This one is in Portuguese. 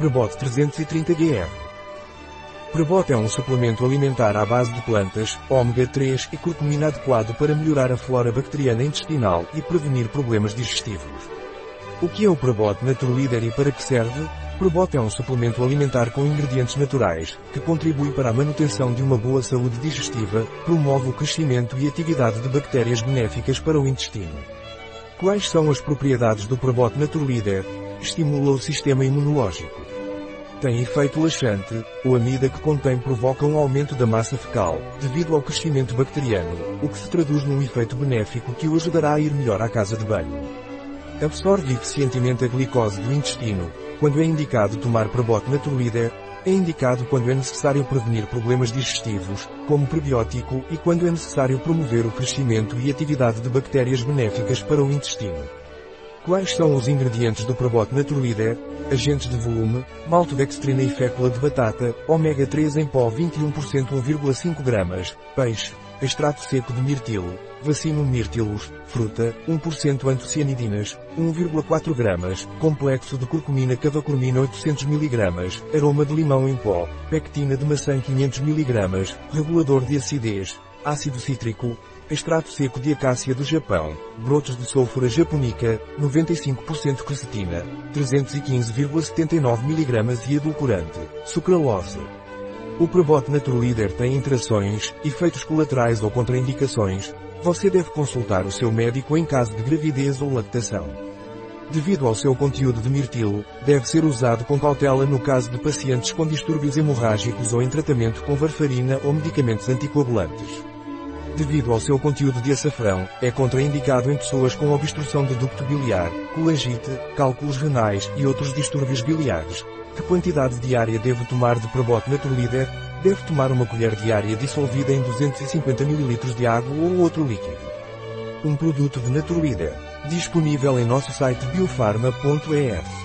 Prebot 330GR. Prebot é um suplemento alimentar à base de plantas, ômega 3 e curcumina adequado para melhorar a flora bacteriana intestinal e prevenir problemas digestivos. O que é o Prebot Naturleader e para que serve? Prebot é um suplemento alimentar com ingredientes naturais, que contribui para a manutenção de uma boa saúde digestiva, promove o crescimento e atividade de bactérias benéficas para o intestino. Quais são as propriedades do Prebot Naturleader? Estimula o sistema imunológico. Tem efeito laxante, o amida que contém provoca um aumento da massa fecal, devido ao crescimento bacteriano, o que se traduz num efeito benéfico que o ajudará a ir melhor à casa de banho. Absorve eficientemente a glicose do intestino. Quando é indicado tomar Prebot Naturleader, é indicado quando é necessário prevenir problemas digestivos, como prebiótico, e quando é necessário promover o crescimento e atividade de bactérias benéficas para o intestino. Quais são os ingredientes do Probot Naturleader? Agentes de volume, maltodextrina e fécula de batata, ômega 3 em pó 21% 1,5 gramas, peixe, extrato seco de mirtilo, vacino mirtilus, fruta, 1% antocianidinas, 1,4 gramas, complexo de curcumina cavacurmina 800 mg, aroma de limão em pó, pectina de maçã 500 mg, regulador de acidez, ácido cítrico, extrato seco de acácia do Japão, brotos de sulfura japonica, 95% quercetina, 315,79 mg e edulcorante, sucralose. O Prebot Naturleader tem interações, efeitos colaterais ou contraindicações. Você deve consultar o seu médico em caso de gravidez ou lactação. Devido ao seu conteúdo de mirtilo, deve ser usado com cautela no caso de pacientes com distúrbios hemorrágicos ou em tratamento com varfarina ou medicamentos anticoagulantes. Devido ao seu conteúdo de açafrão, é contraindicado em pessoas com obstrução de ducto biliar, colangite, cálculos renais e outros distúrbios biliares. Que quantidade diária deve tomar de Probot Naturleader? Deve tomar uma colher diária dissolvida em 250 ml de água ou outro líquido. Um produto de Naturleader. Disponível em nosso site biofarma.es.